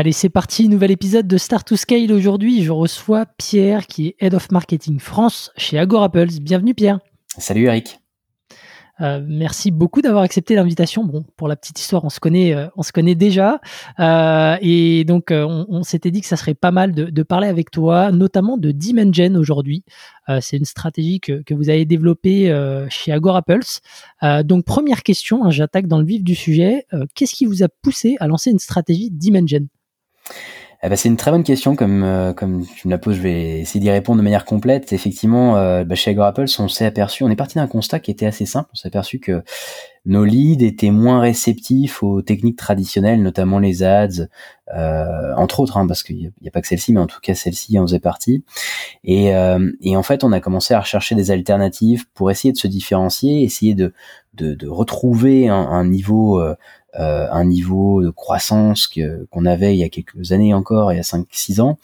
Allez, c'est parti, nouvel épisode de Start to Scale. Aujourd'hui, je reçois Pierre qui est Head of Marketing France chez Agorapples. Bienvenue Pierre. Salut Eric. Euh, merci beaucoup d'avoir accepté l'invitation. Bon, pour la petite histoire, on se connaît, euh, on se connaît déjà, euh, et donc on, s'était dit que ça serait pas mal de, parler avec toi, notamment de Dimension aujourd'hui. c'est une stratégie que, que, vous avez développée chez Agorapples. donc première question, hein, j'attaque dans le vif du sujet. Qu'est-ce qui vous a poussé à lancer une stratégie Dimension? Eh ben, c'est une très bonne question, comme euh, comme tu me la poses, je vais essayer d'y répondre de manière complète. Effectivement, euh, bah, chez Agro on s'est aperçu, on est parti d'un constat qui était assez simple. On s'est aperçu que nos leads étaient moins réceptifs aux techniques traditionnelles, notamment les ads, euh, entre autres, hein, parce qu'il n'y a, pas que celle-ci, mais en tout cas celle-ci en faisait partie. Et, euh, et en fait, on a commencé à rechercher des alternatives pour essayer de se différencier, essayer de de, de retrouver un, un niveau euh, euh, un niveau de croissance que, qu'on avait il y a quelques années encore, il y a 5-6 ans,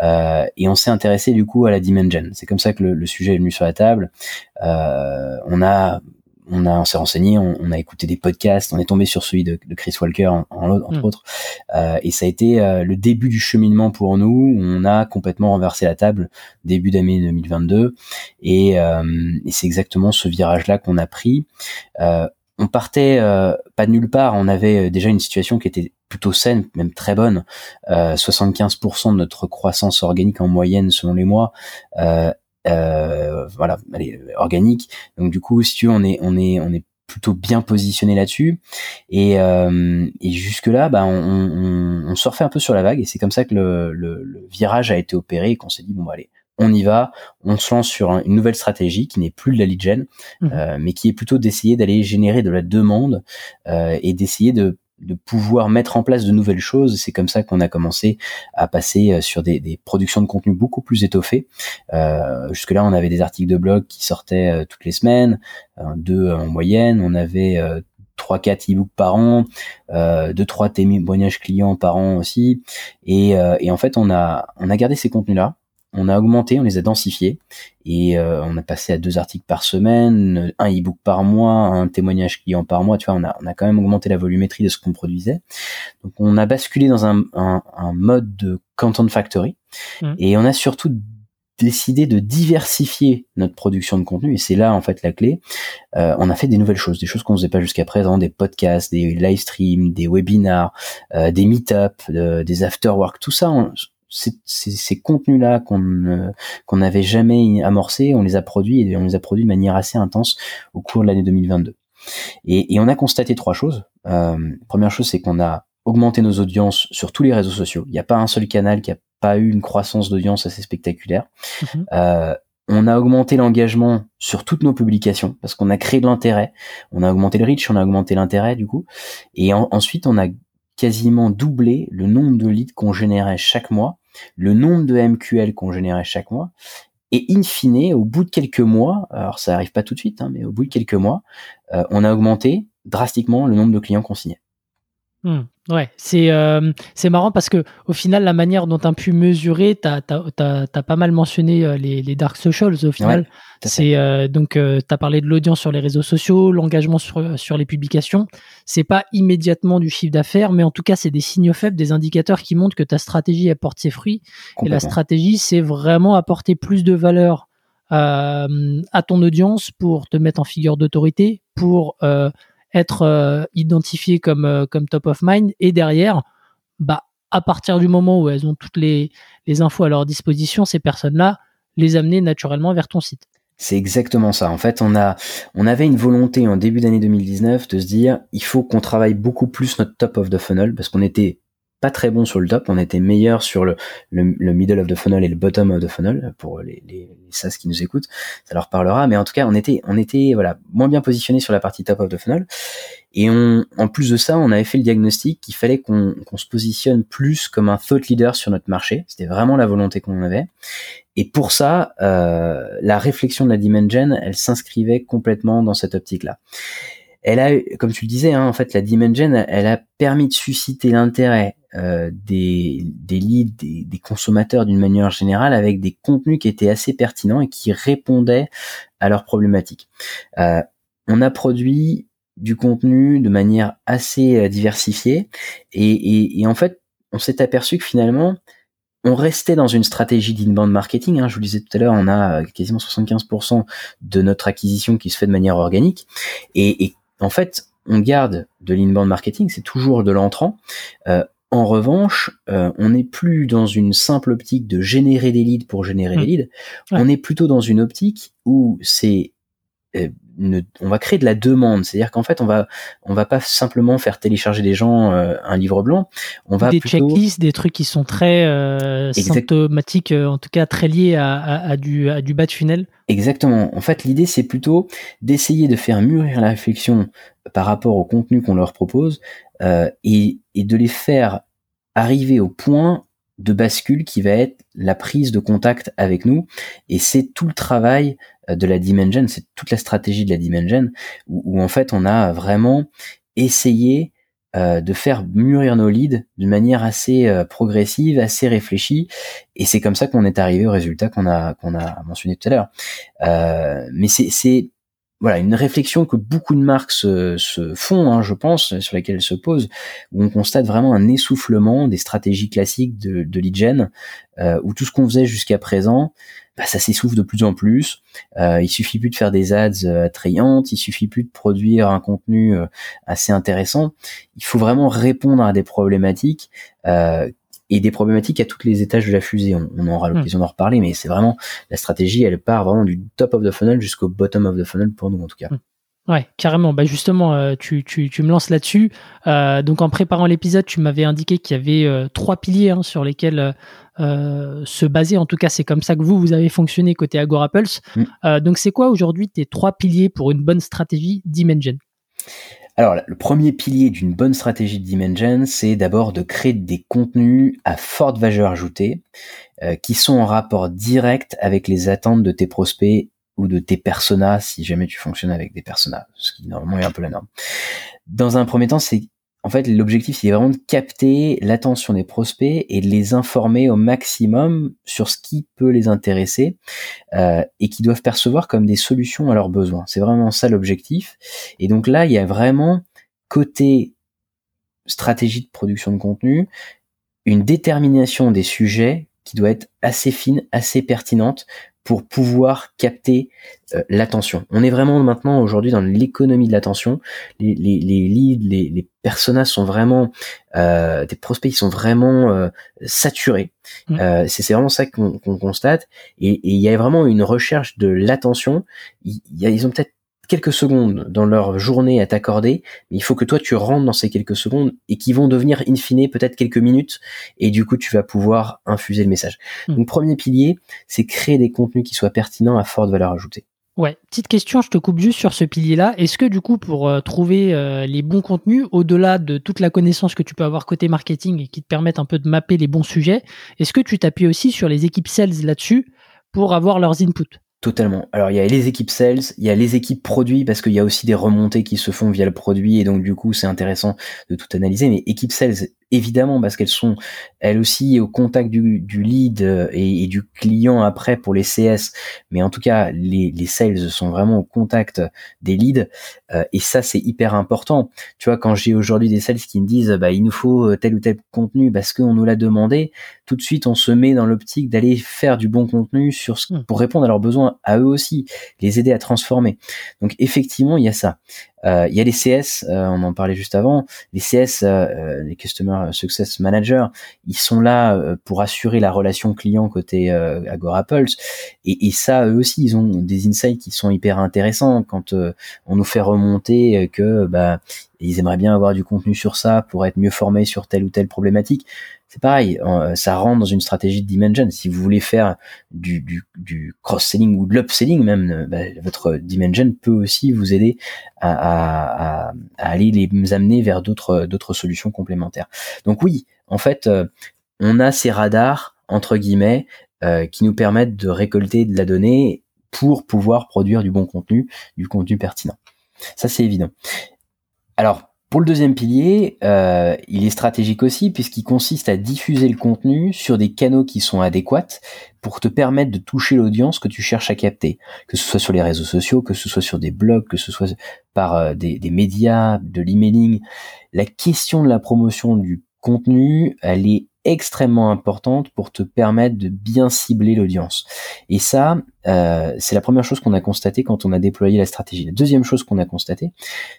euh, et on s'est intéressé du coup à la dimension. C'est comme ça que le, sujet est venu sur la table. Euh, on a on a on s'est renseigné, on, a écouté des podcasts, on est tombé sur celui de, Chris Walker en, entre mm. autres, euh, et ça a été euh, le début du cheminement pour nous. On a complètement renversé la table début d'année 2022, et, euh, et c'est exactement ce virage-là qu'on a pris. Euh, on partait euh, pas de nulle part, on avait déjà une situation qui était plutôt saine, même très bonne. 75% de notre croissance organique en moyenne selon les mois, euh, voilà, elle organique. Donc du coup, si tu veux, on est, on est, on est plutôt bien positionné là-dessus. Et, et jusque là, bah, on, on, on, surfait un peu sur la vague, et c'est comme ça que le, le, virage a été opéré, et qu'on s'est dit bon bah allez, on y va, on se lance sur une nouvelle stratégie qui n'est plus de la lead gen, mmh. euh, mais qui est plutôt d'essayer d'aller générer de la demande euh, et d'essayer de, pouvoir mettre en place de nouvelles choses. C'est comme ça qu'on a commencé à passer euh, sur des, productions de contenu beaucoup plus étoffées. Jusque-là, on avait des articles de blog qui sortaient toutes les semaines, deux en moyenne. On avait trois quatre e-books par an, euh, deux trois témoignages clients par an aussi, et, et en fait on a on a gardé ces contenus là on a augmenté, on les a densifiés et euh, on a passé à deux articles par semaine, un e-book par mois, un témoignage client par mois. Tu vois, on a, on a quand même augmenté la volumétrie de ce qu'on produisait. Donc on a basculé dans un, un, mode de content factory mmh. et on a surtout décidé de diversifier notre production de contenu et c'est là en fait la clé. Euh, on a fait des nouvelles choses, des choses qu'on faisait pas jusqu'à présent, des podcasts, des live streams, des webinars, euh, des meet-up, des after-work, tout ça. On, ces, contenus-là qu'on qu'on n'avait jamais amorcés, on les a produits et on les a produits de manière assez intense au cours de l'année 2022. Et, et, on a constaté trois choses. Euh, première chose, c'est qu'on a augmenté nos audiences sur tous les réseaux sociaux. Il n'y a pas un seul canal qui a pas eu une croissance d'audience assez spectaculaire. Mhm. Euh, on a augmenté l'engagement sur toutes nos publications parce qu'on a créé de l'intérêt. On a augmenté le reach, on a augmenté l'intérêt du coup. Et ensuite, on a quasiment doublé le nombre de leads qu'on générait chaque mois le nombre de MQL qu'on générait chaque mois. Et in fine, au bout de quelques mois, alors ça arrive pas tout de suite, hein, mais au bout de quelques mois, euh, on a augmenté drastiquement le nombre de clients qu'on signait. Hmm. Ouais, c'est euh, c'est marrant parce que au final, la manière dont tu as pu mesurer, tu as, pas mal mentionné euh, les, les dark socials au final. c'est euh, donc tu as parlé de l'audience sur les réseaux sociaux, l'engagement sur, sur les publications. C'est pas immédiatement du chiffre d'affaires, mais en tout cas, c'est des signaux faibles, des indicateurs qui montrent que ta stratégie apporte ses fruits. Et la stratégie, c'est vraiment apporter plus de valeur à ton audience pour te mettre en figure d'autorité, pour être euh, identifiées comme, euh, comme top of mind et derrière, bah, à partir du moment où elles ont toutes les, les infos à leur disposition, ces personnes-là, les amener naturellement vers ton site. C'est exactement ça. En fait, on a, on avait une volonté en début d'année 2019 de se dire, il faut qu'on travaille beaucoup plus notre top of the funnel parce qu'on était pas très bon sur le top, on était meilleur sur le, le, middle of the funnel et le bottom of the funnel pour les, les, les qui nous écoutent, ça leur parlera. Mais en tout cas, on était, on était voilà moins bien positionné sur la partie top of the funnel. Et on, en plus de ça, on avait fait le diagnostic qu'il fallait qu'on se positionne plus comme un thought leader sur notre marché. C'était vraiment la volonté qu'on avait. Et pour ça, euh, la réflexion de la Dimension, elle s'inscrivait complètement dans cette optique-là elle a, comme tu le disais, hein, en fait, la Dimension, elle a permis de susciter l'intérêt euh, des, des leads, des, consommateurs d'une manière générale, avec des contenus qui étaient assez pertinents et qui répondaient à leurs problématiques. Euh, on a produit du contenu de manière assez euh, diversifiée et, et, en fait, on s'est aperçu que finalement, on restait dans une stratégie d'inbound marketing. Hein. Je vous le disais tout à l'heure, on a quasiment 75% de notre acquisition qui se fait de manière organique. Et, et en fait, on garde de l'inbound marketing, c'est toujours de l'entrant. Euh, en revanche, euh, on n'est plus dans une simple optique de générer des leads pour générer des mmh. leads. On est plutôt dans une optique où c'est euh, on va créer de la demande, c'est-à-dire qu'en fait on va on va pas simplement faire télécharger des gens euh, un livre blanc, on va des checklists, des trucs qui sont très euh, symptomatiques, en tout cas très liés à, à, du à du bas de funnel. Exactement. En fait, l'idée c'est plutôt d'essayer de faire mûrir la réflexion par rapport au contenu qu'on leur propose et, et de les faire arriver au point de bascule qui va être la prise de contact avec nous et c'est tout le travail euh, de la Dimension, c'est toute la stratégie de la Dimension où, où, en fait on a vraiment essayé euh, de faire mûrir nos leads d'une manière assez euh, progressive, assez réfléchie et c'est comme ça qu'on est arrivé au résultat qu'on a qu'on a mentionné tout à l'heure. Euh, mais c'est voilà une réflexion que beaucoup de marques se, font, hein, je pense, sur laquelle elles se posent, où on constate vraiment un essoufflement des stratégies classiques de, gen, euh, où tout ce qu'on faisait jusqu'à présent, bah, ça s'essouffle de plus en plus. Euh, il suffit plus de faire des ads euh, attrayantes, il suffit plus de produire un contenu euh, assez intéressant. Il faut vraiment répondre à des problématiques et des problématiques à tous les étages de la fusée. On, aura hmm. l'occasion d'en reparler, mais c'est vraiment la stratégie, elle part vraiment du top of the funnel jusqu'au bottom of the funnel pour nous en tout cas. Hmm. Ouais, carrément. Bah justement, euh, tu, tu, tu, me lances là-dessus. Euh, donc en préparant l'épisode, tu m'avais indiqué qu'il y avait euh, trois piliers hein, sur lesquels se baser. En tout cas, c'est comme ça que vous, vous avez fonctionné côté Agora Pulse. Hmm. donc c'est quoi aujourd'hui tes trois piliers pour une bonne stratégie Dimension alors, le premier pilier d'une bonne stratégie de Dimension, c'est d'abord de créer des contenus à forte valeur ajoutée, euh, qui sont en rapport direct avec les attentes de tes prospects ou de tes personas, si jamais tu fonctionnes avec des personas, ce qui normalement est un peu la norme. Dans un premier temps, c'est en fait, l'objectif, c'est vraiment de capter l'attention des prospects et de les informer au maximum sur ce qui peut les intéresser euh, et qui doivent percevoir comme des solutions à leurs besoins. C'est vraiment ça l'objectif. Et donc là, il y a vraiment côté stratégie de production de contenu, une détermination des sujets qui doit être assez fine, assez pertinente pour pouvoir capter euh, l'attention. On est vraiment maintenant aujourd'hui dans l'économie de l'attention. Les, les, les leads, les, les personas sont vraiment euh, des prospects, ils sont vraiment euh, saturés. Mmh. Euh, c'est vraiment ça qu'on constate. Et il y a vraiment une recherche de l'attention. Ils, ils ont peut-être quelques secondes dans leur journée à t'accorder, mais il faut que toi tu rentres dans ces quelques secondes et qui vont devenir in fine peut-être quelques minutes et du coup tu vas pouvoir infuser le message. Hmm. Donc premier pilier, c'est créer des contenus qui soient pertinents à forte valeur ajoutée. Ouais, petite question, je te coupe juste sur ce pilier-là. Est-ce que du coup, pour euh, trouver euh, les bons contenus, au-delà de toute la connaissance que tu peux avoir côté marketing et qui te permettent un peu de mapper les bons sujets, est-ce que tu t'appuies aussi sur les équipes sales là-dessus pour avoir leurs inputs? Totalement. Alors il y a les équipes sales, il y a les équipes produits parce qu'il y a aussi des remontées qui se font via le produit et donc du coup c'est intéressant de tout analyser. Mais équipe sales évidemment parce qu'elles sont elles aussi au contact du, du lead euh, et, du client après pour les CS mais en tout cas les, les sales sont vraiment au contact des leads euh, et ça c'est hyper important. Tu vois quand j'ai aujourd'hui des sales qui me disent bah il nous faut tel ou tel contenu parce qu'on nous l'a demandé tout de suite on se met dans l'optique d'aller faire du bon contenu sur ce, hmm. pour répondre à leurs besoins à eux aussi les aider à transformer. Donc effectivement il y a ça. euh, il y a les CS, euh, on en parlait juste avant. Les CS, euh, les Customer Success Manager, ils sont là pour assurer la relation client côté Agora Pulse. Et, et, ça, eux aussi, ils ont des insights qui sont hyper intéressants quand on nous fait remonter que bah ils aimeraient bien avoir du contenu sur ça pour être mieux formés sur telle ou telle problématique. C'est pareil, euh, ça rentre dans une stratégie de dimension. Si vous voulez faire du, du, du cross-selling ou de l'upselling même, euh, bah, votre dimension peut aussi vous aider à, à, à, aller les amener vers d'autres d'autres solutions complémentaires. Donc oui, en fait, euh, on a ces radars entre guillemets qui nous permettent de récolter de la donnée pour pouvoir produire du bon contenu, du contenu pertinent. Ça c'est évident. Alors pour le deuxième pilier, euh, il est stratégique aussi puisqu'il consiste à diffuser le contenu sur des canaux qui sont adéquats pour te permettre de toucher l'audience que tu cherches à capter, que ce soit sur les réseaux sociaux, que ce soit sur des blogs, que ce soit par euh, des, des médias, de l'emailing. La question de la promotion du contenu, elle est extrêmement importante pour te permettre de bien cibler l'audience. Et ça, euh, c'est la première chose qu'on a constaté quand on a déployé la stratégie. La deuxième chose qu'on a constaté,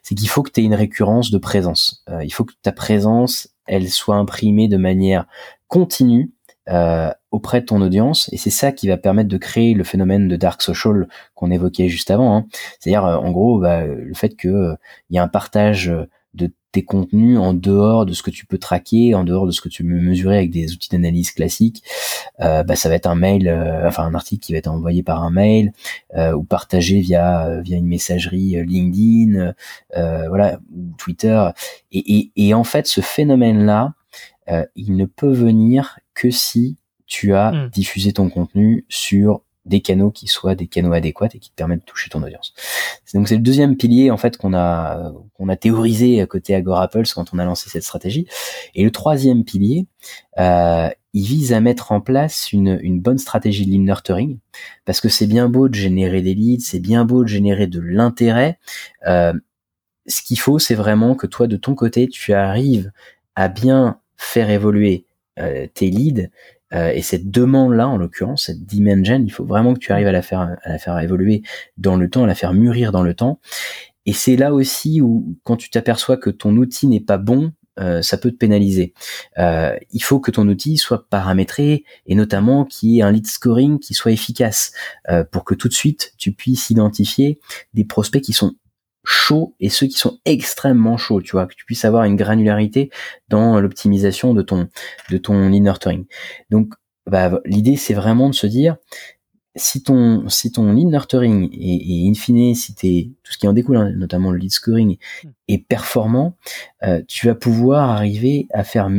c'est qu'il faut que tu aies une récurrence de présence. Euh, il faut que ta présence, elle soit imprimée de manière continue euh, auprès de ton audience et c'est ça qui va permettre de créer le phénomène de dark social qu'on évoquait juste avant. Hein. C'est-à-dire en gros bah, le fait que il y a un partage tes contenus en dehors de ce que tu peux traquer, en dehors de ce que tu peux mesurer avec des outils d'analyse classiques, euh, bah, ça va être un mail, euh, enfin un article qui va être envoyé par un mail euh, ou partagé via via une messagerie LinkedIn, voilà, Twitter. Et, et, et, en fait, ce phénomène-là, il ne peut venir que si tu as hmm. diffusé ton contenu sur des canaux qui soient des canaux adéquats et qui te permettent de toucher ton audience. Donc c'est le deuxième pilier en fait qu'on a qu'on a théorisé à côté Agorapulse quand on a lancé cette stratégie. Et le troisième pilier, euh, il vise à mettre en place une, une bonne stratégie de lead nurturing parce que c'est bien beau de générer des leads, c'est bien beau de générer de l'intérêt. Euh, ce qu'il faut, c'est vraiment que toi de ton côté, tu arrives à bien faire évoluer euh, tes leads euh, et cette demande-là, en l'occurrence, cette dimension, il faut vraiment que tu arrives à la faire, à la faire évoluer dans le temps, à la faire mûrir dans le temps. Et c'est là aussi où, quand tu t'aperçois que ton outil n'est pas bon, euh, ça peut te pénaliser. Euh, il faut que ton outil soit paramétré et notamment qu'il y ait un lead scoring qui soit efficace euh, pour que tout de suite tu puisses identifier des prospects qui sont chauds et ceux qui sont extrêmement chauds, tu vois, que tu puisses avoir une granularité dans l'optimisation de ton de ton lead nurturing. Donc bah, l'idée c'est vraiment de se dire si ton si ton lead nurturing et, in fine si t'es tout ce qui en découle hein, notamment le lead scoring hmm. est performant euh, tu vas pouvoir arriver à faire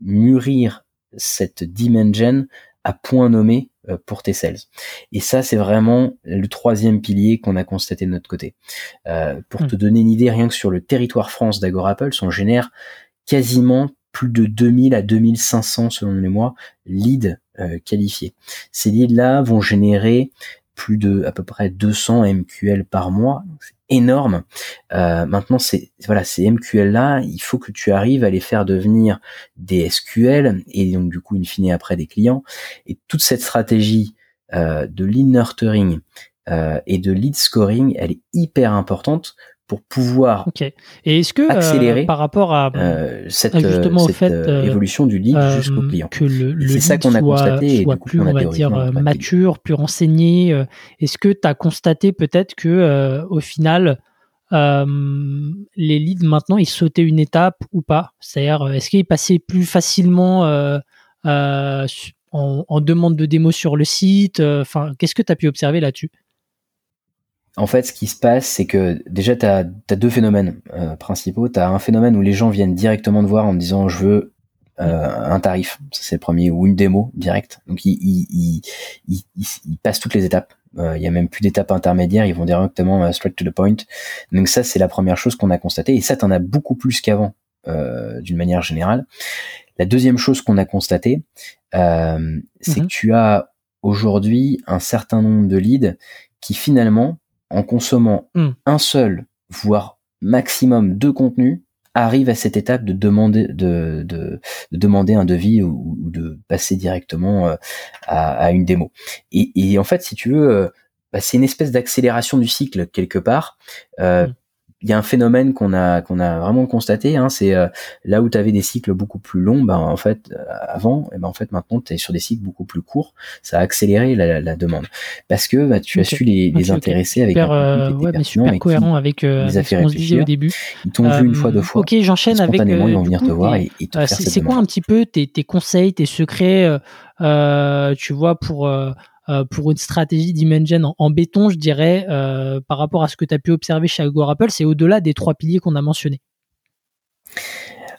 mûrir cette dimension à point nommé pour tes sales. Et ça, c'est vraiment le troisième pilier qu'on a constaté de notre côté. Euh, pour hmm. te donner une idée, rien que sur le territoire France d'AgoraPulse, on génère quasiment plus de 2000 à 2500 selon les mois leads euh, qualifiés. Ces leads-là vont générer plus de à peu près 200 MQL par mois énorme. Euh, maintenant, c'est voilà, ces MQL là, il faut que tu arrives à les faire devenir des SQL et donc du coup, in fine, après des clients. Et toute cette stratégie euh, de lead nurturing euh, et de lead scoring, elle est hyper importante pour pouvoir et est-ce que accélérer par rapport à, cette, justement cette, fait, évolution du lead jusqu'au client. Que le, c'est ça qu'on a constaté et du coup, plus on, va dire mature, plus renseigné. Est-ce que tu as constaté peut-être que au final les leads maintenant ils sautaient une étape ou pas? C'est-à-dire est-ce qu'ils passaient plus facilement en, en, demande de démo sur le site? Enfin, qu'est-ce que tu as pu observer là-dessus? En fait, ce qui se passe, c'est que déjà, tu as, deux phénomènes euh, principaux. Tu as un phénomène où les gens viennent directement te voir en disant je veux euh, un tarif, c'est le premier, ou une démo direct. Donc, ils, ils, ils, ils passent toutes les étapes. Euh, il y a même plus d'étapes intermédiaires, ils vont directement straight to the point. Donc ça, c'est la première chose qu'on a constaté. Et ça, tu en as beaucoup plus qu'avant, d'une manière générale. La deuxième chose qu'on a constaté, c'est que mhm. tu as aujourd'hui un certain nombre de leads qui finalement en consommant hmm. un seul, voire maximum deux contenus, arrive à cette étape de demander de, de, demander un devis ou, de passer directement euh, à, une démo. Et, en fait, si tu veux, euh, bah, c'est une espèce d'accélération du cycle quelque part. Euh, hmm. Il y a un phénomène qu'on a qu'on a vraiment constaté, hein, c'est euh, là où tu avais des cycles beaucoup plus longs, ben en fait euh, avant, et ben en fait maintenant tu es sur des cycles beaucoup plus courts, ça a accéléré la, la demande parce que bah, tu as su les, les intéresser avec super, un euh, ouais, mais super cohérent avec, euh, avec ce qu'on se disait au début. Ils t'ont vu une fois deux fois. Ok, j'enchaîne avec. Spontanément, ils vont venir te voir et, et te faire C'est quoi un petit peu tes, tes conseils, tes secrets, tu vois pour euh, pour une stratégie d'Imagen en, béton, je dirais, euh, par rapport à ce que tu as pu observer chez Agorapple, c'est au-delà des trois piliers qu'on a mentionnés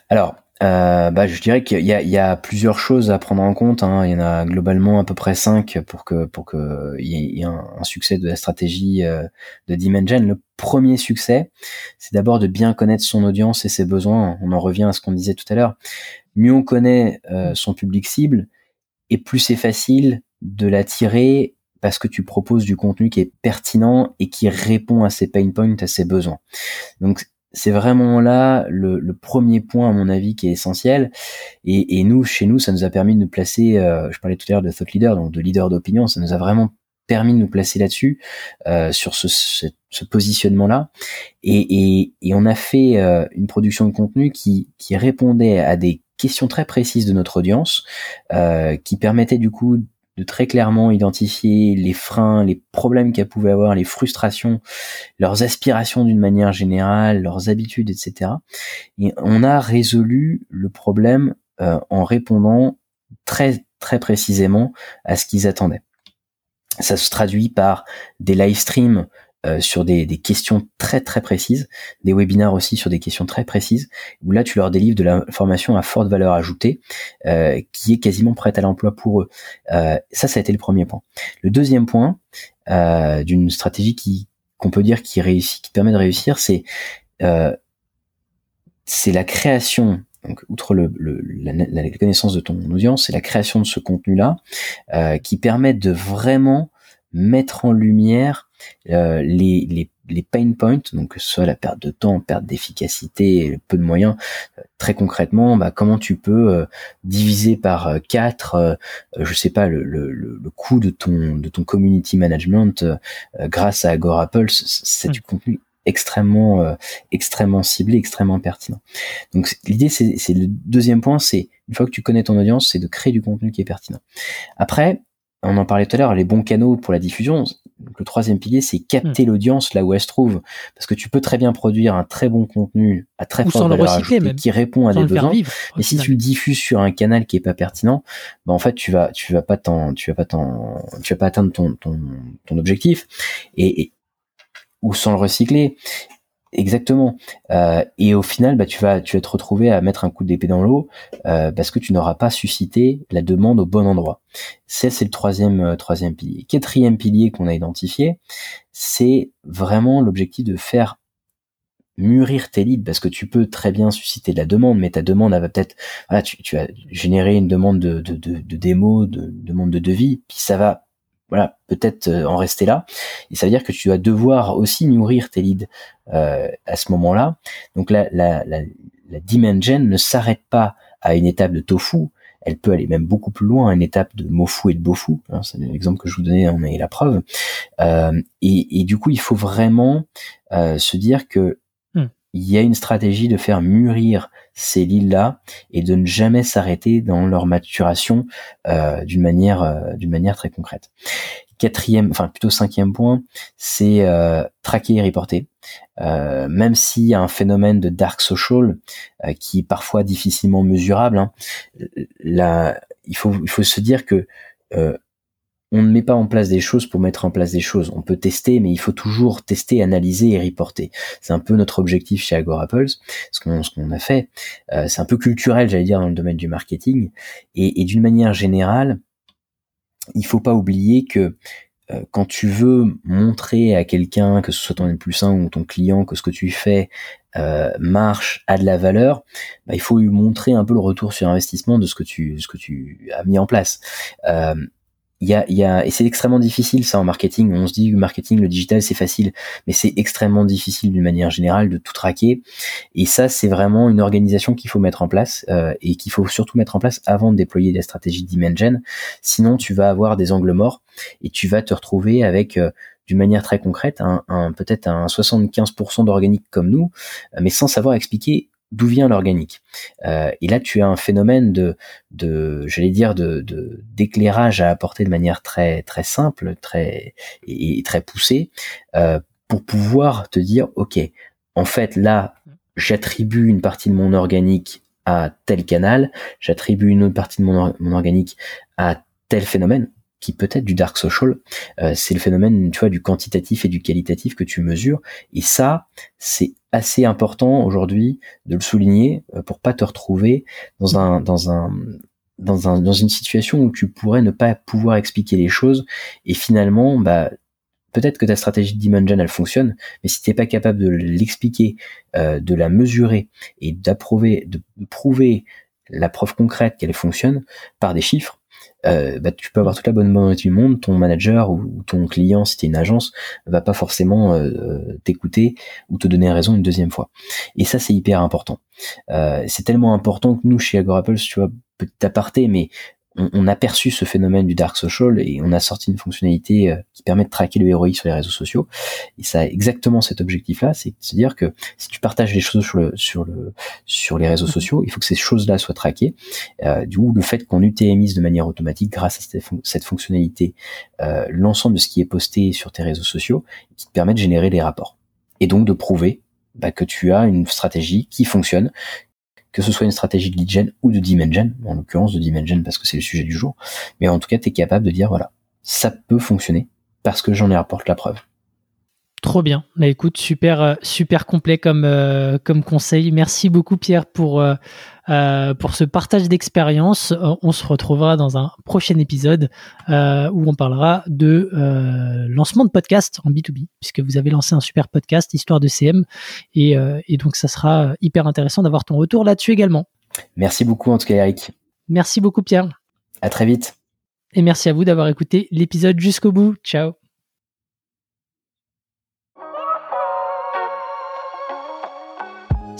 Alors, euh, bah, je dirais qu'il y, a plusieurs choses à prendre en compte. Hein. Il y en a globalement à peu près cinq pour que pour que y ait un, succès de la stratégie euh, de Dimension. Le premier succès, c'est d'abord de bien connaître son audience et ses besoins. On en revient à ce qu'on disait tout à l'heure. Mieux on connaît euh, son public cible, et plus c'est facile de l'attirer parce que tu proposes du contenu qui est pertinent et qui répond à ses pain points, à ses besoins. Donc c'est vraiment là le, premier point à mon avis qui est essentiel. Et, nous, chez nous, ça nous a permis de nous placer. Euh, je parlais tout à l'heure de thought leader, donc de leader d'opinion. Ça nous a vraiment permis de nous placer là-dessus, euh, sur ce, ce, positionnement-là. Et, et, on a fait euh, une production de contenu qui, qui répondait à des questions très précises de notre audience, qui permettait du coup de très clairement identifier les freins, les problèmes qu'elles pouvaient avoir, les frustrations, leurs aspirations d'une manière générale, leurs habitudes, etc. Et on a résolu le problème euh, en répondant très très précisément à ce qu'ils attendaient. Ça se traduit par des live streams euh, sur des, des, questions très très précises, des webinars aussi sur des questions très précises, où là tu leur délivres de l'information à forte valeur ajoutée, euh, qui est quasiment prête à l'emploi pour eux. Euh, ça, ça a été le premier point. Le deuxième point euh, d'une stratégie qui qu'on peut dire qui réussit, qui permet de réussir, c'est euh, c'est la création donc, outre le, le, la, la, connaissance de ton audience, c'est la création de ce contenu-là euh, qui permet de vraiment mettre en lumière euh, les, les, les, pain points, donc que ce soit la perte de temps, perte d'efficacité, peu de moyens. Euh, très concrètement, bah, comment tu peux euh, diviser par 4, je sais pas, le, le, le, coût de ton de ton community management grâce à Agorapulse, c'est du contenu extrêmement extrêmement ciblé, extrêmement pertinent. Donc l'idée c'est le deuxième point, c'est une fois que tu connais ton audience, c'est de créer du contenu qui est pertinent. Après, on en parlait tout à l'heure, les bons canaux pour la diffusion. le troisième pilier, c'est capter hmm. l'audience là où elle se trouve, parce que tu peux très bien produire un très bon contenu à très forte valeur qui répond à des besoins. mais si tu le diffuses sur un canal qui est pas pertinent, bah en fait tu vas tu vas pas tu vas pas tu vas pas atteindre ton ton, ton objectif et ou sans le recycler. Exactement. Euh, et au final, bah, tu vas, tu vas te retrouver à mettre un coup d'épée dans l'eau euh, parce que tu n'auras pas suscité la demande au bon endroit. Ça, c'est le troisième, euh, troisième pilier. Quatrième pilier qu'on a identifié, c'est vraiment l'objectif de faire mûrir tes leads parce que tu peux très bien susciter de la demande, mais ta demande elle va peut-être, voilà, tu, tu as généré une demande de, de, de, de démo, de demande de devis, puis ça va voilà, peut-être euh, en rester là. Et ça veut dire que tu vas devoir aussi nourrir tes leads euh, à ce moment-là. Donc la, la, la, la dimension ne s'arrête pas à une étape de tofu, elle peut aller même beaucoup plus loin à une étape de mofu et de bofu. Hein, c'est l'exemple que je vous donnais, on est la preuve. Euh, et, et, du coup, il faut vraiment euh, se dire que. Il y a une stratégie de faire mûrir ces leads-là et de ne jamais s'arrêter dans leur maturation euh, d'une manière, euh, d'une manière très concrète. Quatrième, enfin plutôt cinquième point, c'est euh, traquer et reporter. Même s'il y a un phénomène de dark social qui est parfois difficilement mesurable, hein, il faut, se dire que on ne met pas en place des choses pour mettre en place des choses. On peut tester, mais il faut toujours tester, analyser et reporter. C'est un peu notre objectif chez Agorapples, ce qu'on a fait. Euh, c'est un peu culturel, j'allais dire, dans le domaine du marketing. Et, d'une manière générale, il faut pas oublier que euh, quand tu veux montrer à quelqu'un, que ce soit ton plus 1 ou ton client, que ce que tu fais euh, marche, a de la valeur, bah, il faut lui montrer un peu le retour sur investissement de ce que tu, ce que tu as mis en place. Euh, il y a, et c'est extrêmement difficile ça en marketing. On se dit le marketing, le digital, c'est facile, mais c'est extrêmement difficile d'une manière générale de tout traquer. Et ça, c'est vraiment une organisation qu'il faut mettre en place euh, et qu'il faut surtout mettre en place avant de déployer des stratégies d'Imagen. Sinon, tu vas avoir des angles morts et tu vas te retrouver avec euh, d'une manière très concrète un, un peut-être un 75% d'organique comme nous, mais sans savoir expliquer d'où vient l'organique. Euh, et là, tu as un phénomène de, j'allais dire, de, d'éclairage à apporter de manière très très simple, très et, très poussée, euh, pour pouvoir te dire, ok, en fait là, j'attribue une partie de mon organique à tel canal, j'attribue une autre partie de mon, mon organique à tel phénomène qui peut être du dark social, euh, c'est le phénomène, tu vois, du quantitatif et du qualitatif que tu mesures. Et ça, c'est assez important aujourd'hui de le souligner euh, pour pas te retrouver dans un, dans un, dans un, dans une situation où tu pourrais ne pas pouvoir expliquer les choses et finalement, bah, peut-être que ta stratégie de Dimension elle fonctionne, mais si t'es pas capable de l'expliquer, euh, de la mesurer et d'approuver, de prouver la preuve concrète qu'elle fonctionne par des chiffres, euh, bah, tu peux avoir toute la bonne volonté du monde, ton manager ou, ton client, si tu es une agence, va pas forcément euh, t'écouter ou te donner raison une deuxième fois. Et ça, c'est hyper important. Euh, c'est tellement important que nous, chez Agorapple, tu vois, petit aparté, mais on, a perçu ce phénomène du dark social et on a sorti une fonctionnalité euh, qui permet de traquer le ROI sur les réseaux sociaux. Et ça a exactement cet objectif-là, c'est de se dire que si tu partages les choses sur le sur le sur les réseaux mhm. sociaux, il faut que ces choses-là soient traquées. Euh, du coup, le fait qu'on UTMise de manière automatique grâce à cette, fonctionnalité euh, l'ensemble de ce qui est posté sur tes réseaux sociaux, qui te permet de générer des rapports et donc de prouver bah, que tu as une stratégie qui fonctionne, que ce soit une stratégie de lead gen ou de dimension, en l'occurrence de dimension parce que c'est le sujet du jour, mais en tout cas, tu es capable de dire, voilà, ça peut fonctionner parce que j'en ai rapporté la preuve. Trop bien. Bah, écoute, super, euh, super complet comme, euh, comme conseil. Merci beaucoup Pierre pour, euh, pour ce partage d'expérience. on se retrouvera dans un prochain épisode où on parlera de lancement de podcast en B2B, puisque vous avez lancé un super podcast, Histoire de CM. Et, et donc, ça sera hyper intéressant d'avoir ton retour là-dessus également. Merci beaucoup en tout cas Eric. Merci beaucoup Pierre. À très vite. Et merci à vous d'avoir écouté l'épisode jusqu'au bout. Ciao.